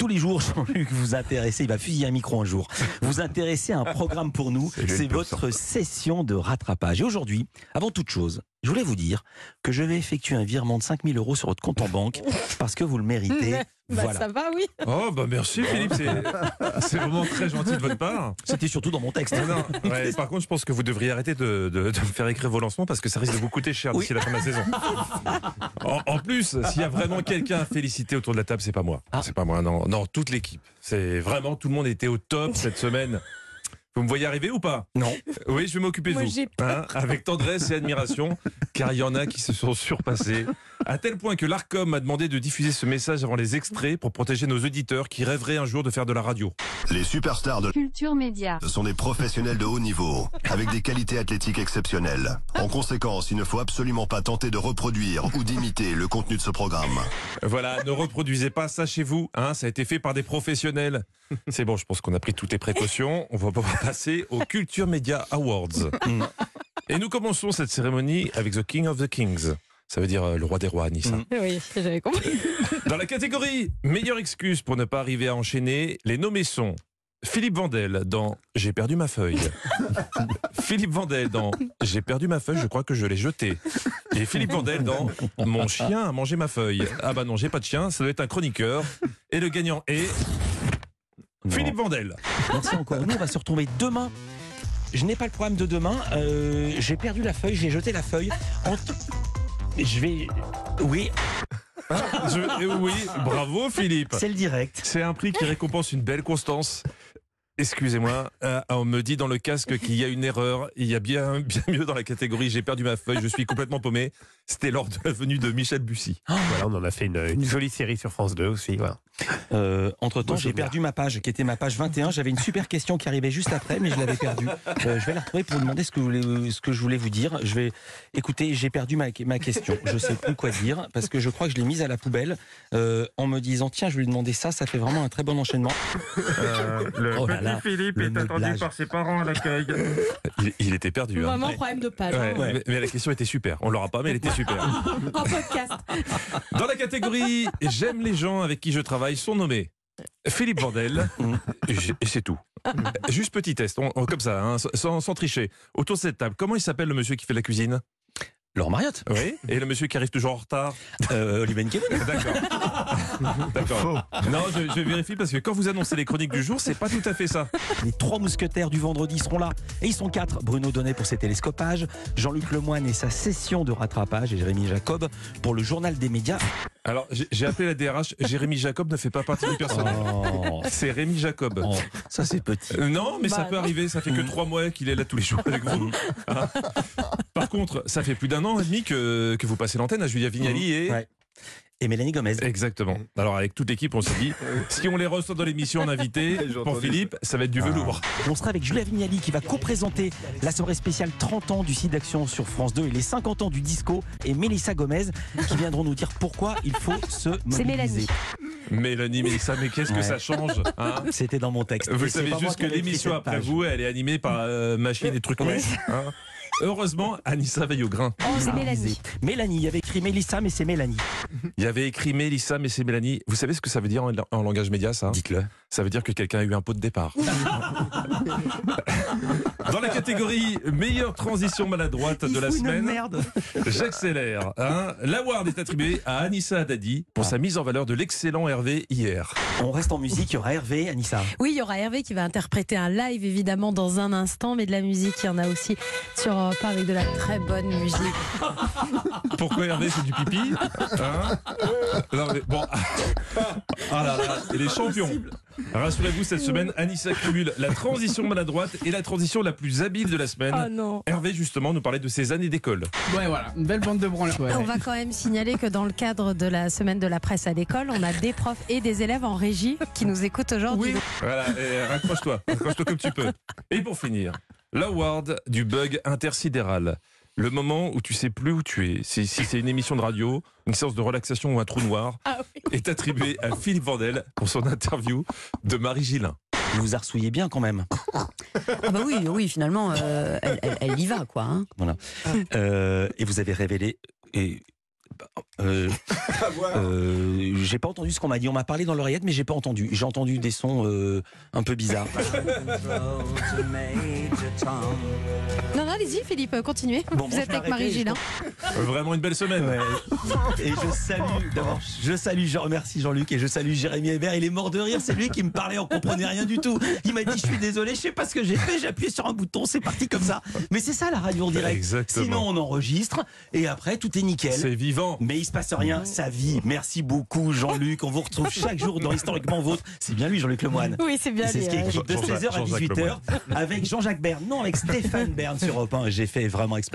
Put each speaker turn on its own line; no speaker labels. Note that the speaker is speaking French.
Tous les jours, Jean-Luc, vous intéressez, il va fusiller un micro un jour, vous intéressez à un programme pour nous, c'est votre session de rattrapage. Et aujourd'hui, avant toute chose, je voulais vous dire que je vais effectuer un virement de 5000 euros sur votre compte en banque parce que vous le méritez.
Bah,
voilà.
Ça va, oui.
Oh, bah merci Philippe, c'est vraiment très gentil de votre part.
C'était surtout dans mon texte.
Non, non, ouais, par contre, je pense que vous devriez arrêter de, de- de me faire écrire vos lancements parce que ça risque de vous coûter cher d'ici la fin de la saison. En, en plus, s'il y a vraiment quelqu'un à féliciter autour de la table, c'est pas moi.
Ah.
C'est pas moi, non, non, toute l'équipe. C'est vraiment tout le monde était au top cette semaine. Vous me voyez arriver ou pas?
Non.
Oui, je vais m'occuper de vous. Hein, avec tendresse et admiration, car il y en a qui se sont surpassés. À tel point que l'ARCOM m'a demandé de diffuser ce message avant les extraits pour protéger nos auditeurs qui rêveraient un jour de faire de la radio.
Les superstars de
Culture Média.
sont des professionnels de haut niveau, avec des qualités athlétiques exceptionnelles. En conséquence, il ne faut absolument pas tenter de reproduire ou d'imiter le contenu de ce programme.
Voilà, ne reproduisez pas ça chez vous. Hein, ça a été fait par des professionnels. C'est bon, je pense qu'on a pris toutes les précautions. On va pouvoir passer aux Culture Media Awards. Et nous commençons cette cérémonie avec The King of the Kings. Ça veut dire euh, le roi des rois, Nissa.
Mm.
Oui, j'avais compris.
Dans la catégorie meilleure excuse pour ne pas arriver à enchaîner, les nommés sont Philippe Vandel dans J'ai perdu ma feuille. Philippe Vandel dans J'ai perdu ma feuille, je crois que je l'ai jetée. Et Philippe Vandel dans Mon chien a mangé ma feuille. Ah bah non, j'ai pas de chien, ça doit être un chroniqueur. Et le gagnant est
Non.
Philippe Vandel.
Merci encore. Nous, on va se retrouver demain. Je n'ai pas le programme de demain. Euh, j'ai perdu la feuille, j'ai jeté la feuille. En t- Je vais. Oui,
Je- eh oui, bravo Philippe.
c'est le direct.
C'est un prix qui récompense une belle constance. Excusez-moi, euh, on me dit dans le casque qu'il y a une erreur. Il y a bien, bien mieux dans la catégorie j'ai perdu ma feuille, je suis complètement paumé. C'était lors de la venue de Michel Bussy.
Voilà, on en a fait une, une jolie série sur France 2 aussi. Voilà.
Euh, entre temps, j'ai perdu ma page, qui était ma page 21. J'avais une super question qui arrivait juste après, mais je l'avais perdue. Euh, je vais la retrouver pour vous demander ce que, vous voulez- ce que je voulais vous dire. Je vais. Écoutez, j'ai perdu ma, ma question. Je sais plus quoi dire parce que je crois que je l'ai mise à la poubelle euh, en me disant tiens, je vais lui demander ça. Ça fait vraiment un très bon enchaînement.
le
Oh là là,
Philippe
le meublage.
ses parents à l'accueil. Il, il était perdu. hein.
Vraiment, problème de page.
Ouais,
hein.
Ouais.
Mais, mais la question était super. On l'aura pas, mais elle était super.
En podcast.
Dans la catégorie J'aime les gens avec qui je travaille sont nommés Philippe Vandel, et j'ai- et c'est tout. Juste petit test, on- on- comme ça, hein, sans, sans tricher. Autour de cette table, comment il s'appelle le monsieur qui fait la cuisine?
Laure Mariotte,
Oui. Et le monsieur qui arrive toujours en retard?
Euh, Olivier.
D'accord. D'accord. Non, je, je vérifie parce que quand vous annoncez les chroniques du jour, c'est pas tout à fait ça.
Les trois mousquetaires du vendredi seront là. Et ils sont quatre. Bruno Donnet pour ses télescopages, Jean-Luc Lemoine et sa session de rattrapage et Jérémy Jacob pour le journal des médias.
Alors, j'ai appelé la DRH. Jérémy Jacob ne fait pas partie du personnel.
Oh,
C'est Rémi Jacob.
oh, ça c'est petit.
Euh, Non, mais ça
Bah,
peut
non.
arriver. Ça fait que trois mois qu'il est là tous les jours avec vous. Hein Par contre, ça fait plus d'un an et demi que, que vous passez l'antenne à Julia Vignali et.
Ouais. Et Mélanie Gomez.
Exactement. Alors, avec toute l'équipe, on s'est dit si on les reçoit dans l'émission en invité, pour Philippe, ça va être du velours.
On sera avec Julia Vignali qui va co-présenter la soirée spéciale 30 ans du site d'action sur France 2 et les 50 ans du disco et Mélissa Gomez qui viendront nous dire pourquoi il faut se
C'est
mobiliser.
Mélanie.
Mélanie, Mélissa, mais qu'est-ce que
Ouais.
ça change hein
C'était dans mon texte.
Vous savez juste que l'émission après
page.
vous, elle est animée par euh, Machine et trucs hein. Heureusement, Anissa veille au grain.
Oh, c'est Mélanie.
Mélanie, il y avait écrit Mélissa, mais c'est Mélanie.
Il y avait écrit Mélissa, mais c'est Mélanie. Vous savez ce que ça veut dire en, en langage média, ça?
Dites-le.
Ça veut dire que quelqu'un a eu un pot de départ. Dans la catégorie meilleure transition maladroite de la semaine,
merde.
j'accélère. Hein. L'award est attribué à Anissa Haddadi pour sa mise en valeur de l'excellent Hervé hier.
On reste en musique, il y aura Hervé, Anissa.
Oui, il y aura Hervé qui va interpréter un live évidemment dans un instant, mais de la musique, il y en a aussi sur Europe 1 avec de la très bonne musique.
Pourquoi Hervé c'est du pipi Hein? Non, mais bon. Ah là là, il est champion. Rassurez-vous, cette semaine, Anissa cumule la transition maladroite et la transition la plus habile de la semaine.
Oh non.
Hervé, justement, nous parlait de ses années d'école.
Ouais, voilà, une belle bande de branleurs. Ouais.
On va quand même signaler que dans le cadre de la semaine de la presse à l'école, on a des profs et des élèves en régie qui nous écoutent aujourd'hui.
Oui.
Voilà, et raccroche-toi, raccroche-toi comme tu peux. Et pour finir, l'award du bug intersidéral. Le moment où tu sais plus où tu es, si, si c'est une émission de radio, une séance de relaxation ou un trou noir,
Ah oui.
est attribué à Philippe Vandel pour son interview de Marie Gillin.
Vous vous harcouillez bien quand même.
Ah bah oui, oui, finalement, euh, elle, elle- elle y va, quoi. hein.
Euh, et vous avez révélé et euh, euh, j'ai pas entendu ce qu'on m'a dit. On m'a parlé dans l'oreillette, mais j'ai pas entendu. J'ai entendu des sons euh, un peu bizarres.
Non, non, allez-y, Philippe, continuez.
Bon,
Vous
bon,
êtes avec Marie
arrêter,
Gilles.
Euh, Vraiment une belle semaine.
Ouais. Et je salue, d'abord, je salue, je remercie Jean-Luc et je salue Jérémy Hébert. Il est mort de rire. C'est lui qui me parlait, on comprenait rien du tout. Il m'a dit, je suis désolé, je sais pas ce que j'ai fait. J'ai appuyé sur un bouton, c'est parti comme ça. Mais c'est ça la radio en direct.
Exactement.
Sinon, on enregistre et après, tout est nickel.
C'est vivant.
Mais il se passe rien, sa vie. Merci beaucoup, Jean-Luc. On vous retrouve chaque jour dans Historiquement Vôtre. C'est bien lui, Jean-Luc Lemoine.
Oui, c'est bien.
Et C'est
lui,
ce qui est écrit de
Jean-Jacques-
16h à
Jean-Jacques
18h avec Jean-Jacques Bern. Non, avec Stéphane Bern sur Europe 1. J'ai fait vraiment exprès.